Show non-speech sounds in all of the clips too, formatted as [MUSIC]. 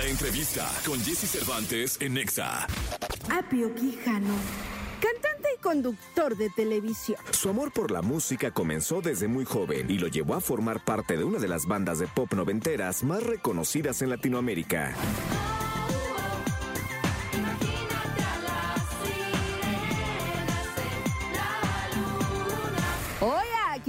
La entrevista con Jesse Cervantes en Nexa. Apio Quijano, cantante y conductor de televisión. Su amor por la música comenzó desde muy joven y lo llevó a formar parte de una de las bandas de pop noventeras más reconocidas en Latinoamérica.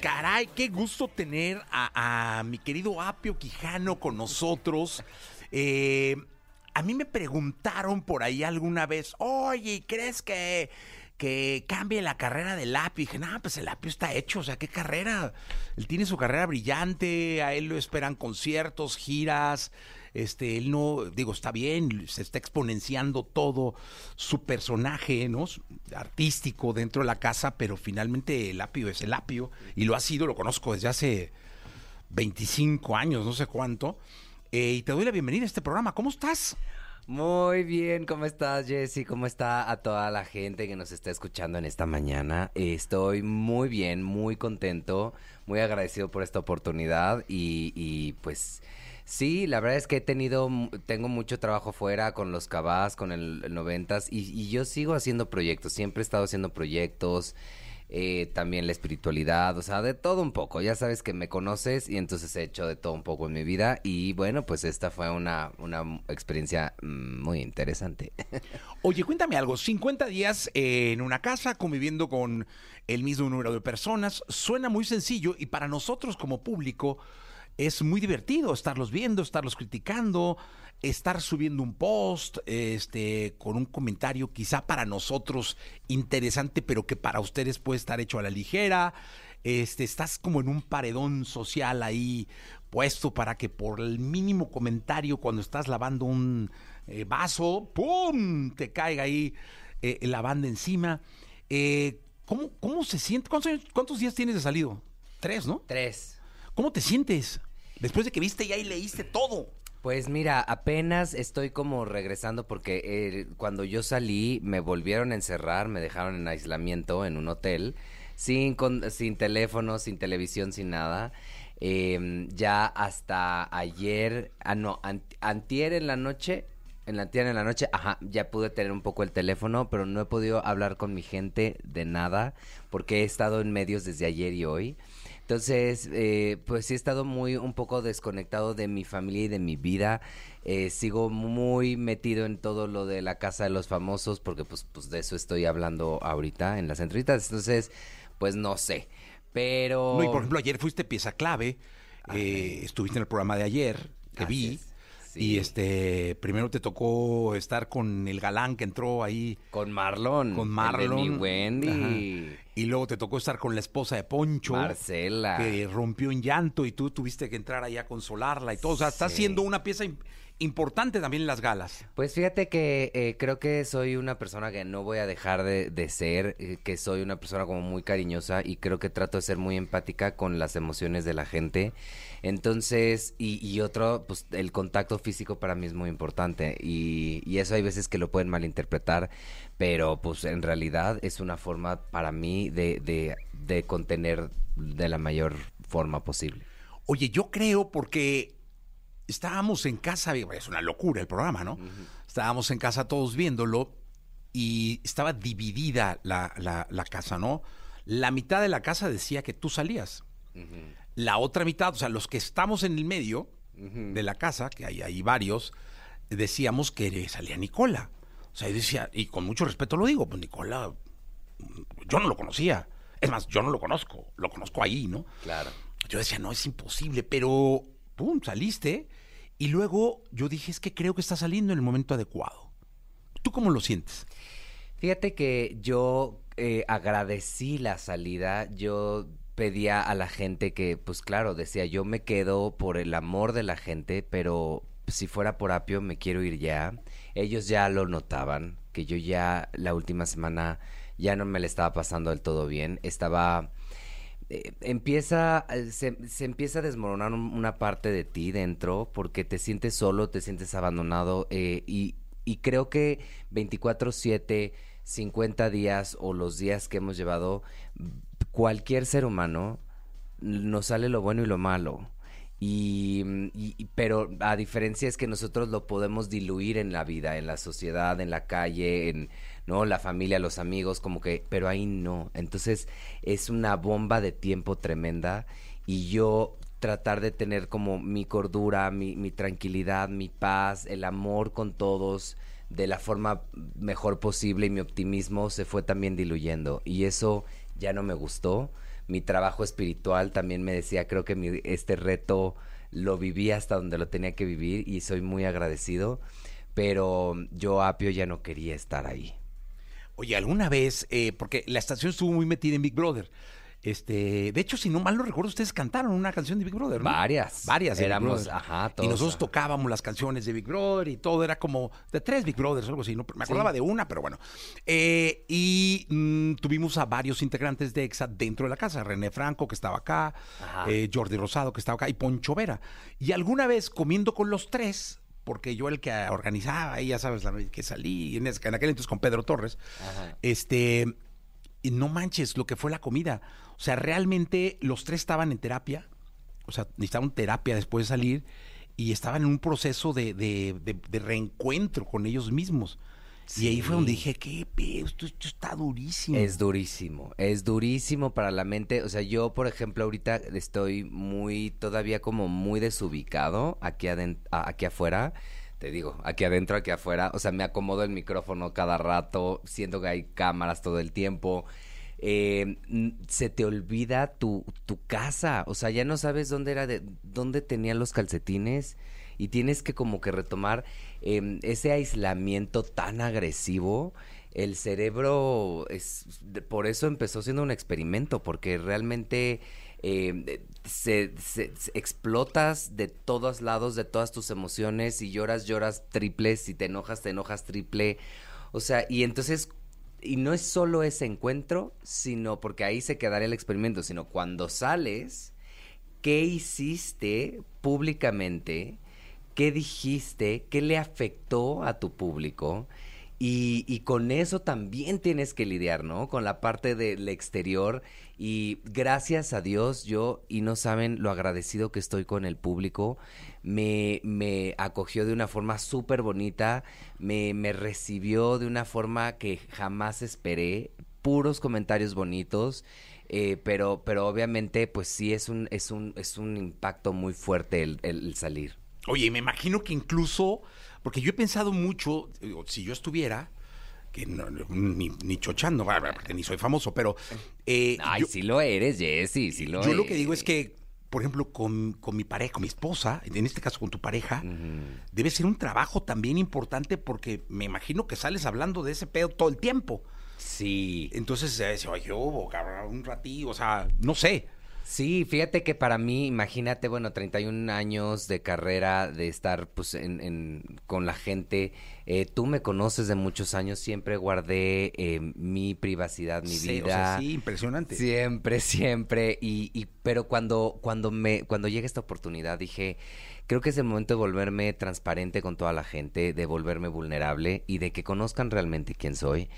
Caray, qué gusto tener a, mi querido Apio Quijano con nosotros. Eh, a mí me preguntaron por ahí alguna vez, oye, ¿crees que, que cambie la carrera del Apio? Y dije, no, pues el Apio está hecho, o sea, ¿qué carrera? Él tiene su carrera brillante, a él lo esperan conciertos, giras. Este, él no, digo, está bien, se está exponenciando todo su personaje, ¿no? Artístico dentro de la casa, pero finalmente el apio es el apio, y lo ha sido, lo conozco desde hace 25 años, no sé cuánto. Eh, y te doy la bienvenida a este programa. ¿Cómo estás? Muy bien, ¿cómo estás, Jessy? ¿Cómo está a toda la gente que nos está escuchando en esta mañana? Estoy muy bien, muy contento, muy agradecido por esta oportunidad y, y, pues sí, la verdad es que he tenido, tengo mucho trabajo fuera con los cabás, con el, el noventas y, y yo sigo haciendo proyectos, siempre he estado haciendo proyectos. eh, también la espiritualidad, o sea, de todo un poco. Ya sabes que me conoces y entonces he hecho de todo un poco en mi vida y bueno, pues esta fue una, una experiencia mm, muy interesante. [LAUGHS] Oye, cuéntame algo. 50 días en una casa conviviendo con el mismo número de personas. Suena muy sencillo y para nosotros como público es muy divertido estarlos viendo, estarlos criticando, estar subiendo un post, este, con un comentario quizá para nosotros interesante, pero que para ustedes puede estar hecho a la ligera. Este, estás como en un paredón social ahí puesto para que por el mínimo comentario cuando estás lavando un eh, vaso, ¡pum! te caiga ahí eh, la banda encima. Eh, ¿cómo, ¿Cómo se siente? ¿Cuántos, ¿Cuántos días tienes de salido? Tres, ¿no? Tres. ¿Cómo te sientes? Después de que viste ya y leíste todo. Pues mira, apenas estoy como regresando porque eh, cuando yo salí me volvieron a encerrar, me dejaron en aislamiento en un hotel, sin, con- sin teléfono, sin televisión, sin nada. Eh, ya hasta ayer, ah no, an- antier en la noche, en la antier en la noche, ajá, ya pude tener un poco el teléfono, pero no he podido hablar con mi gente de nada porque he estado en medios desde ayer y hoy. Entonces, eh, pues sí he estado muy un poco desconectado de mi familia y de mi vida. Eh, sigo muy metido en todo lo de la casa de los famosos porque pues, pues de eso estoy hablando ahorita en las entrevistas. Entonces, pues no sé. Pero... No, y por ejemplo, ayer fuiste pieza clave. eh, estuviste en el programa de ayer, te Así vi. es, sí. Y este, primero te tocó estar con el galán que entró ahí. Con Marlon. Con el de Marlon. mi Wendy. Ajá. Y luego te tocó estar con la esposa de Poncho. Marcela. Que rompió en llanto y tú tuviste que entrar ahí a consolarla y todo. O sea, estás Sí. siendo una pieza im- importante también en las galas. Pues fíjate que eh, creo que soy una persona que no voy a dejar de, de ser, eh, que soy una persona como muy cariñosa y creo que trato de ser muy empática con las emociones de la gente. Entonces, y, y otro, pues el contacto físico para mí es muy importante y, y eso hay veces que lo pueden malinterpretar, pero pues en realidad es una forma para mí de, de, de contener de la mayor forma posible. Oye, yo creo porque estábamos en casa, es una locura el programa, ¿no? Estábamos en casa todos viéndolo y estaba dividida la, la- la casa, ¿no? La mitad de la casa decía que tú salías. La otra mitad, o sea, los que estamos en el medio de la casa, que hay, hay varios, decíamos que salía Nicola. O sea, yo decía, y con mucho respeto lo digo, pues Nicola, yo no lo conocía. Es más, yo no lo conozco, lo conozco ahí, ¿no? Claro. Yo decía, no, es imposible, pero, ¡pum!, saliste. Y luego yo dije, es que creo que está saliendo en el momento adecuado. ¿Tú cómo lo sientes? Fíjate que yo eh, agradecí la salida, yo pedía a la gente que, pues claro, decía, yo me quedo por el amor de la gente, pero si fuera por apio me quiero ir ya. Ellos ya lo notaban, que yo ya la última semana ya no me le estaba pasando del todo bien. Estaba eh, empieza, eh, se, se, empieza a desmoronar una parte de ti dentro porque te sientes solo, te sientes abandonado eh, y, y, creo que 24/7, 50 días o los días que hemos llevado, cualquier ser humano nos sale lo bueno y lo malo. Y, y, pero a diferencia es que nosotros lo podemos diluir en la vida, en la sociedad, en la calle, en no la familia, los amigos, como que, pero ahí no. Entonces es una bomba de tiempo tremenda y yo tratar de tener como mi cordura, mi, mi tranquilidad, mi paz, el amor con todos de la forma mejor posible y mi optimismo se fue también diluyendo y eso ya no me gustó mi trabajo espiritual también me decía, creo que este reto lo viví hasta donde lo tenía que vivir y soy muy agradecido, pero yo, Apio, ya no quería estar ahí. Oye, alguna vez, eh, porque la estación estuvo muy metida en Big Brother, este, de hecho, si no mal no recuerdo, ustedes cantaron una canción de Big Brother, ¿no? Varias. Varias. Éramos, ajá, todos. Y nosotros tocábamos las canciones de Big Brother y todo era como de tres Big Brothers, algo así. No, me acordaba de una, pero bueno. Eh, y mm, tuvimos a varios integrantes de EXA dentro de la casa. René Franco, que estaba acá, eh, Jordi Rosado, que estaba acá, y Poncho Vera. Y alguna vez comiendo con los tres, porque yo el que organizaba, y ya sabes, la que salí, en, aquel entonces con Pedro Torres, este, y no manches lo que fue la comida. O sea, realmente los tres estaban en terapia, o sea, necesitaban terapia después de salir y estaban en un proceso de, de, reencuentro con ellos mismos. Y ahí fue donde dije, qué pedo, esto, está durísimo. Es durísimo, es durísimo para la mente. O sea, yo, por ejemplo, ahorita estoy muy, todavía como muy desubicado aquí, aquí afuera. Te digo, aquí adentro, aquí afuera. O sea, me acomodo el micrófono cada rato, siento que hay cámaras todo el tiempo eh, se te olvida tu, tu casa, o sea, ya no sabes dónde era, de, dónde tenían los calcetines y tienes que como que retomar em, ese aislamiento tan agresivo. El cerebro es, por eso empezó siendo un experimento, porque realmente em, se, explotas de todos lados, de todas tus emociones, y lloras, lloras triple, si te enojas, te enojas triple. O sea, y entonces y no es solo ese encuentro, sino porque ahí se quedaría el experimento, sino cuando sales, ¿qué hiciste públicamente? ¿Qué dijiste? ¿Qué le afectó a tu público? Y, con eso también tienes que lidiar, ¿no? Con la parte del exterior. Y gracias a Dios, yo, y no saben lo agradecido que estoy con el público, me, acogió de una forma súper bonita, me, recibió de una forma que jamás esperé, puros comentarios bonitos. Eh, pero, pero obviamente, pues sí es un, es un, es un impacto muy fuerte el salir. Oye, me imagino que incluso porque yo he pensado mucho, si yo estuviera, que no, ni, ni, chochando, porque ni soy famoso, pero... Eh, Ay, sí lo eres, Jesse, sí lo Yo lo que digo es que, por ejemplo, con, con, mi pareja, con mi esposa, en este caso con tu pareja, debe ser un trabajo también importante porque me imagino que sales hablando de ese pedo todo el tiempo. Sí. Entonces, se oye, cabrón, un ratito, o sea, no sé. Sí, fíjate que para mí, imagínate, bueno, 31 años de carrera, de estar pues en, con la gente. Eh, tú me conoces de muchos años, siempre guardé eh, mi privacidad, mi vida. sí, impresionante. Siempre, siempre. Y, y pero cuando, cuando me, cuando llega esta oportunidad, dije, creo que es el momento de volverme transparente con toda la gente, de volverme vulnerable y de que conozcan realmente quién soy.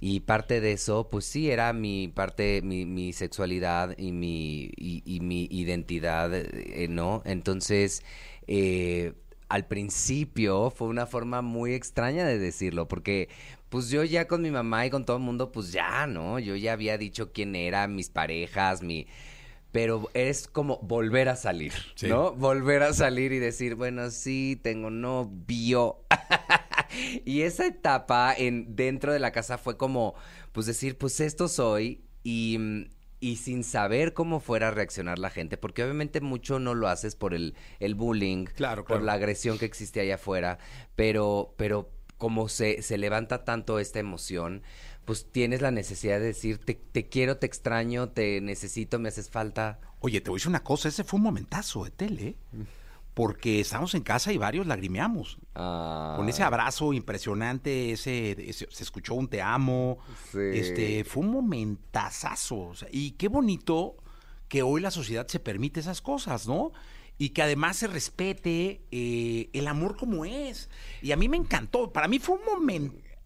Y parte de eso, pues sí, era mi parte, mi, mi sexualidad y mi, y, mi identidad, eh, ¿no? Entonces, eh, al principio fue una forma muy extraña de decirlo, porque pues yo ya con mi mamá y con todo el mundo, pues ya, ¿no? Yo ya había dicho quién era, mis parejas, mi... Pero es como volver a salir, ¿no? Volver a salir y decir, bueno, sí, tengo novio. [LAUGHS] y esa etapa en, dentro de la casa fue como, pues decir, pues esto soy y, y sin saber cómo fuera a reaccionar la gente, porque obviamente mucho no lo haces por el, el bullying, claro, por la agresión que existe allá afuera, pero, pero como se, se levanta tanto esta emoción, pues tienes la necesidad de decir, te, te, quiero, te extraño, te necesito, me haces falta. Oye, te voy a decir una cosa, ese fue un momentazo de tele. Porque estábamos en casa y varios lagrimeamos. Ah, Con ese abrazo impresionante, ese, ese- se escuchó un te amo. Sí. Este, fue un momentazazo. o sea, y qué bonito que hoy la sociedad se permite esas cosas, ¿no? Y que además se respete eh, el amor como es. Y a mí me encantó. Para mí fue un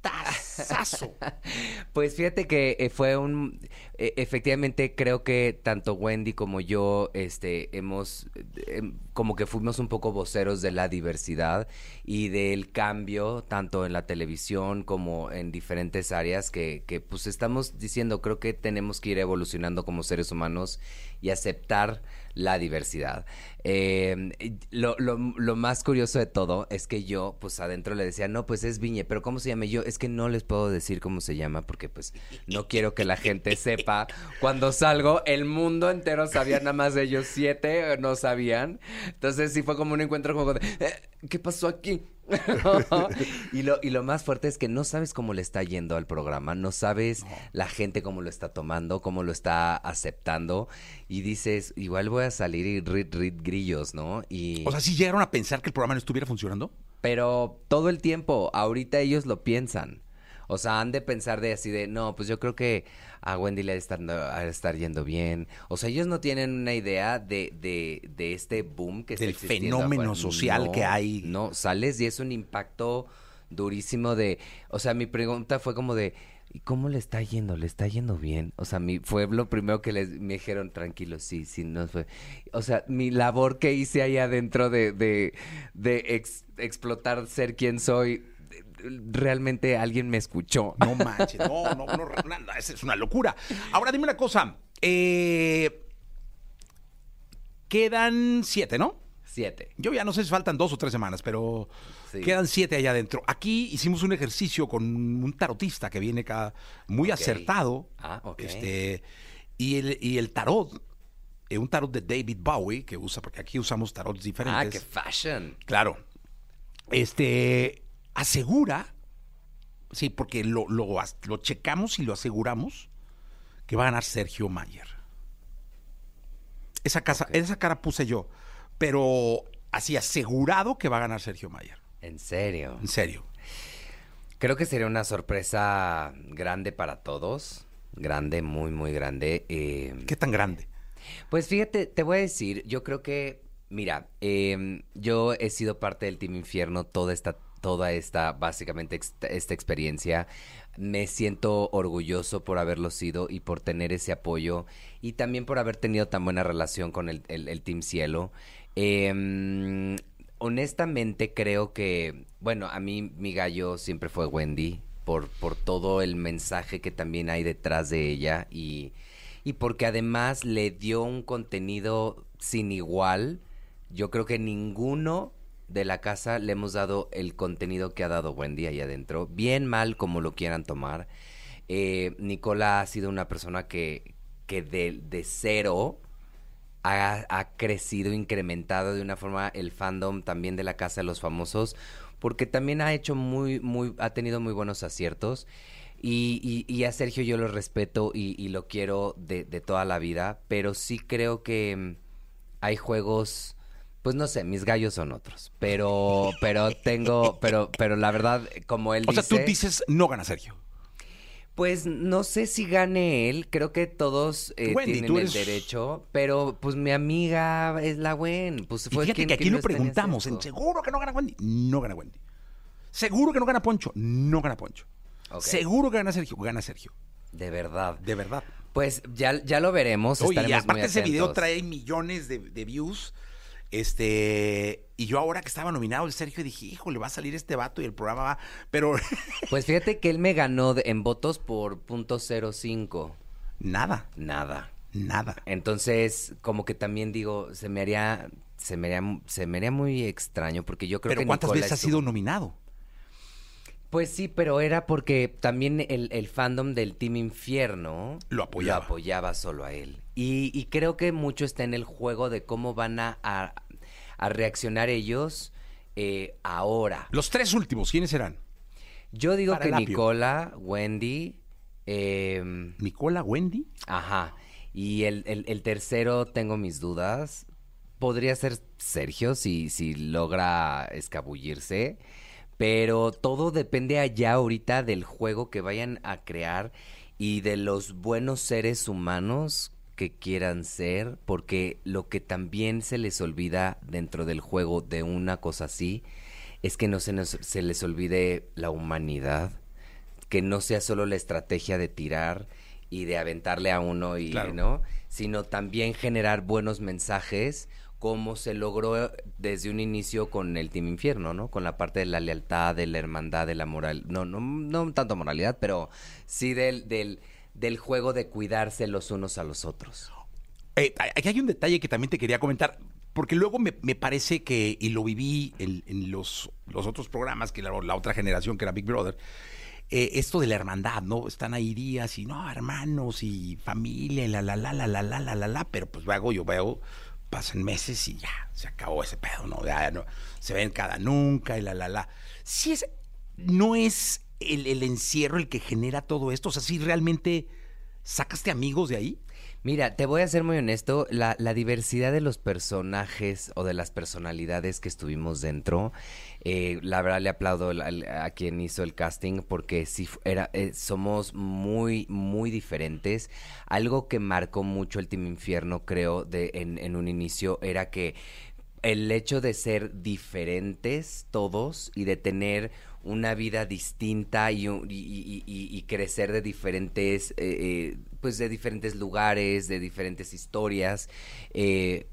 [LAUGHS] Pues fíjate que eh, fue un eh, efectivamente creo que tanto Wendy como yo este hemos eh, em, como que fuimos un poco voceros de la diversidad y del cambio tanto en la televisión como en diferentes áreas que pues estamos diciendo creo que tenemos que ir evolucionando como seres humanos y aceptar la diversidad. Eh, lo, lo- lo más curioso de todo es que yo, pues adentro le decía, no, pues es Viñe, pero ¿cómo se llama? Y Yo, es que no les puedo decir cómo se llama porque pues no quiero que la gente [LAUGHS] sepa. Cuando salgo, el mundo entero sabía, nada más de ellos siete eh, no sabían. Entonces sí fue como un encuentro como de, "Eh, ¿qué pasó aquí? [LAUGHS] y, lo, y lo más fuerte es que no sabes cómo le está yendo al programa, no sabes la gente cómo lo está tomando, cómo lo está aceptando y dices, igual voy a salir y rit, rit grillos, ¿no? Y, O sea, si llegaron a pensar que el programa no estuviera funcionando. pero todo el tiempo, ahorita ellos lo piensan. O sea, han de pensar de así de, no, pues yo creo que a Wendy le ha de estar, yendo bien. O sea, ellos no tienen una idea de, de, de este boom que está Del existiendo fenómeno social No, que hay. No, sales y es un impacto durísimo de, o sea, mi pregunta fue como de, ¿y cómo le está yendo? ¿Le está yendo bien? O sea, mi, fue lo primero que les me dijeron, tranquilo, sí, sí, no fue. O sea, mi labor que hice ahí adentro de, de, de ex- explotar ser quien soy, realmente alguien me escuchó. No manches, no, no, no, nada, esa es una locura. Ahora dime una cosa. eh, quedan siete, ¿no? Siete. Yo ya no sé si faltan dos o tres semanas, pero Sí. quedan siete allá adentro. Aquí hicimos un ejercicio con un tarotista que viene acá muy Ok. acertado. Ah, ok. Este, y, el, y el tarot, eh, un tarot de David Bowie, que usa, porque aquí usamos tarots Ah, diferentes. qué fashion. Claro. Este asegura, sí, porque lo, lo, checamos y lo aseguramos que va a ganar Sergio Mayer. Esa, casa, esa cara puse yo, pero así asegurado que va a ganar Sergio Mayer. En serio. En serio. Creo que sería una sorpresa grande para todos. Grande, muy, muy grande. Eh, ¿Qué tan grande? Pues fíjate, te voy a decir, yo creo que, mira, eh, yo he sido parte del Team Infierno toda esta, toda esta, básicamente esta experiencia. Me siento orgulloso por haberlo sido y por tener ese apoyo y también por haber tenido tan buena relación con el, Team Cielo. Eh, honestamente creo que, bueno, a mí mi gallo siempre fue Wendy por, por todo el mensaje que también hay detrás de ella y, y porque además le dio un contenido sin igual. Yo creo que ninguno de la casa le hemos dado el contenido que ha dado Wendy ahí adentro, bien mal como lo quieran tomar. Eh, Nicola ha sido una persona que, que de, de cero ha, ha crecido, incrementado de una forma el fandom también de la Casa de los Famosos, porque también ha hecho muy, muy, ha tenido muy buenos aciertos. Y, y- y a Sergio yo lo respeto y, y lo quiero de, de toda la vida, pero sí creo que mm, hay juegos, pues no sé, mis gallos son otros, pero, pero tengo, pero, pero la verdad, como él O sea, dice, tú dices, no gana Sergio. pues no sé si gane él, creo que todos eh, Wendy, tienen el derecho, pero pues mi amiga es la Gwen, pues Y fue fíjate quien- que aquí lo preguntamos, en seguro que no gana Wendy. No gana Wendy. Seguro que no gana Poncho. No gana Poncho. Seguro que gana Sergio. Gana Sergio. De verdad. De verdad. Pues ya, ya lo veremos. Oye, y muy aparte ese video trae millones de, de views. Este, y yo ahora que estaba nominado el Sergio dije, híjole, va a salir este vato y el programa va. Pero [LAUGHS] Pues fíjate que él me ganó de- en votos por punto .05. nada, Nada. nada. Entonces, como que también digo, se me haría, se me haría, se me haría muy extraño porque yo creo Pero que ¿cuántas Nicola veces ha estuvo- sido nominado? Pues sí, pero era porque también el, el fandom del Team Infierno Lo apoyaba. lo apoyaba solo a él. Y, y creo que mucho está en el juego de cómo van a, a, a reaccionar ellos eh, ahora. Los tres últimos, ¿quiénes eran? Yo digo Para que. Nicola, Wendy, eh, Nicola, Wendy. ajá. Y el, el- el tercero tengo mis dudas, podría ser Sergio si, si logra escabullirse. Pero todo depende allá ahorita del juego que vayan a crear y de los buenos seres humanos que quieran ser, porque lo que también se les olvida dentro del juego de una cosa así es que no se, nos, se les olvide la humanidad, que no sea solo la estrategia de tirar y de aventarle a uno y Claro. no, sino también generar buenos mensajes como se logró desde un inicio con el Team Infierno, ¿no? Con la parte de la lealtad, de la hermandad, de la moral, no, no, no tanto moralidad, pero sí del, del, del juego de cuidarse los unos a los otros. Eh, aquí hay un detalle que también te quería comentar, porque luego me, me parece que, y lo viví en, los, los otros programas, que la, la otra generación que era Big Brother, eh, esto de la hermandad, ¿no? Están ahí días y no, hermanos y familia y la, la, la, la, la, la, la, la, la, pero pues luego yo veo, pasan meses y ya, se acabó ese pedo, ¿no? No, se ven cada nunca y la, la, la. Sí es, no es el, encierro el que genera todo esto, o sea, si realmente sacaste amigos de ahí. Mira, te voy a ser muy honesto, la, diversidad de los personajes o de las personalidades que estuvimos dentro, eh, la verdad le aplaudo a quien hizo el casting porque sí era, eh, somos muy, muy diferentes. Algo que marcó mucho el Team Infierno, creo, en un inicio, era que el hecho de ser diferentes todos y de tener una vida distinta y, y- crecer de diferentes, eh, eh, pues de diferentes lugares, de diferentes historias, eh,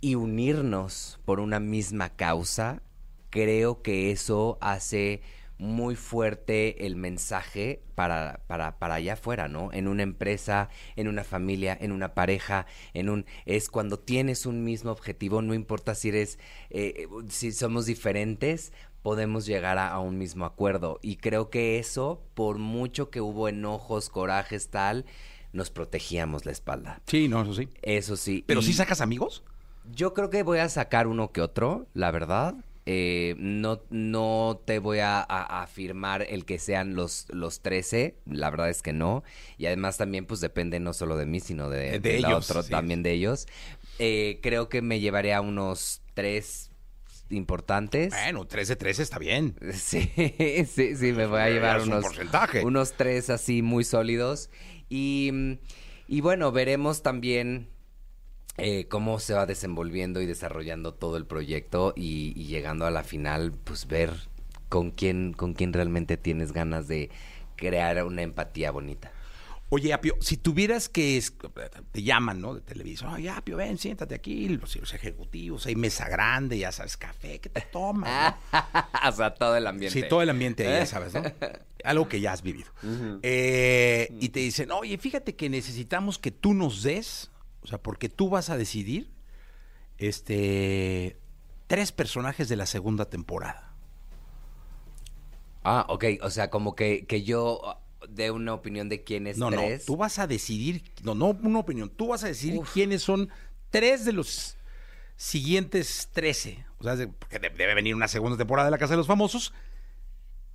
y unirnos por una misma causa, creo que eso hace muy fuerte el mensaje para, para, para allá afuera, ¿no? En una empresa, en una familia, en una pareja, en un... Es cuando tienes un mismo objetivo, no importa si eres, si somos diferentes, podemos llegar a, a un mismo acuerdo. Y creo que eso, por mucho que hubo enojos, corajes, tal, nos protegíamos la espalda. Sí, no, eso sí. Eso sí. Pero y- sí sacas amigos. yo creo que voy a sacar uno que otro, la verdad. Eh, no, no te voy a, a- a afirmar el que sean los, los 13, la verdad es que no. Y además también pues depende no solo de mí, sino de, De del ellos, otro, sí. también de ellos. Eh, creo que me llevaré a unos tres importantes. Bueno, 13 13 está bien. [LAUGHS] Sí, sí, sí, me voy a llevar unos, porcentaje. unos tres así muy sólidos. Y, y bueno, veremos también eh, cómo se va desenvolviendo y desarrollando todo el proyecto y, y llegando a la final, pues ver con quién, con quién realmente tienes ganas de crear una empatía bonita. Oye, Apio, si tuvieras que. Te llaman, ¿no? De televisión. Oye, Apio, ven, siéntate aquí. Los, los ejecutivos, hay mesa grande, ya sabes, café, ¿qué te tomas? no? [LAUGHS] o sea, todo el ambiente. Sí, todo el ambiente ahí, ya [LAUGHS] sabes, ¿no? Algo que ya has vivido. Eh, y te dicen, oye, fíjate que necesitamos que tú nos des, o sea, porque tú vas a decidir, este, tres personajes de la segunda temporada. Ah, ok, o sea, como que, que yo dé una opinión de quién es No, no, tres. tú vas a decidir, no, no una opinión, tú vas a decidir quiénes son tres de los siguientes 13. O sea, de- porque de- debe venir una segunda temporada de La Casa de los Famosos.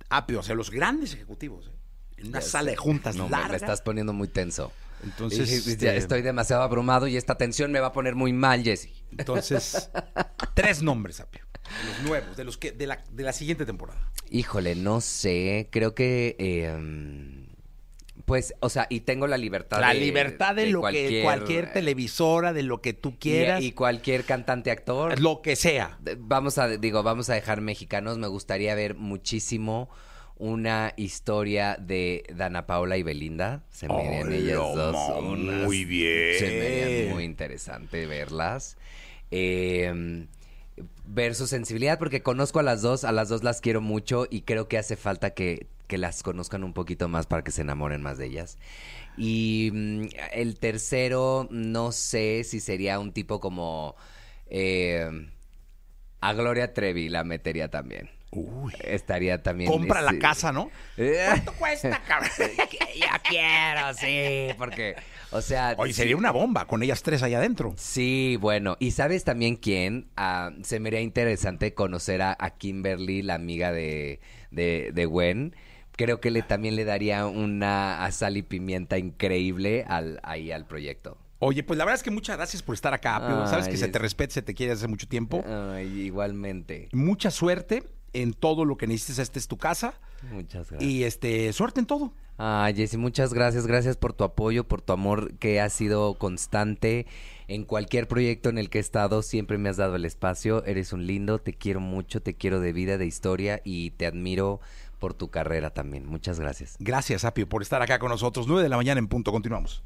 Apio, o sea, los grandes ejecutivos. ¿eh? En una Ya sala sé. de juntas No, larga. me estás poniendo muy tenso. Entonces, Y- ya este- estoy demasiado abrumado y esta tensión me va a poner muy mal, Jesse. Entonces, [LAUGHS] tres nombres, Apio. De los nuevos, de los que, de la, de la siguiente temporada. Híjole, no sé, creo que... eh, mm, pues, o sea, y tengo la libertad La de- libertad de, lo que cualquier televisora, de lo que tú quieras, Y, cualquier cantante actor. lo que sea. Vamos a, digo, vamos a dejar mexicanos. Me gustaría ver muchísimo una historia de Dana Paula y Belinda. Se me ellas dos. unas- muy bien. Se me muy interesante verlas. Eh, ver su sensibilidad, porque conozco a las dos, a las dos las quiero mucho y creo que hace falta que, que las conozcan un poquito más para que se enamoren más de ellas. Y mm, el tercero, no sé si sería un tipo como... eh, a Gloria Trevi la metería también. Uy. Estaría también... Compra la sí. casa, ¿no? ¿Cuánto [LAUGHS] cuesta, cabrón? [LAUGHS] yo quiero, sí, porque, o sea... Oye, sí- sería una bomba con ellas tres allá adentro. Sí, bueno, ¿y sabes también quién? Ah, se me haría interesante conocer a, a Kimberly, la amiga de, de, de Gwen. Creo que le también le daría una sal y pimienta increíble al, ahí al proyecto. Oye, pues la verdad es que muchas gracias por estar acá. Sabes que se te respeta, se te quiere hace mucho tiempo. Ay, igualmente. Mucha suerte en todo lo que necesites. Esta es tu casa. Muchas gracias. Y este, suerte en todo. Ay, Jessy, muchas gracias. Gracias por tu apoyo, por tu amor que ha sido constante. En cualquier proyecto en el que he estado, siempre me has dado el espacio. Eres un lindo, te quiero mucho, te quiero de vida, de historia y te admiro por tu carrera también. Muchas gracias. Gracias, Apio, por estar acá con nosotros. 9 de la mañana en punto. Continuamos.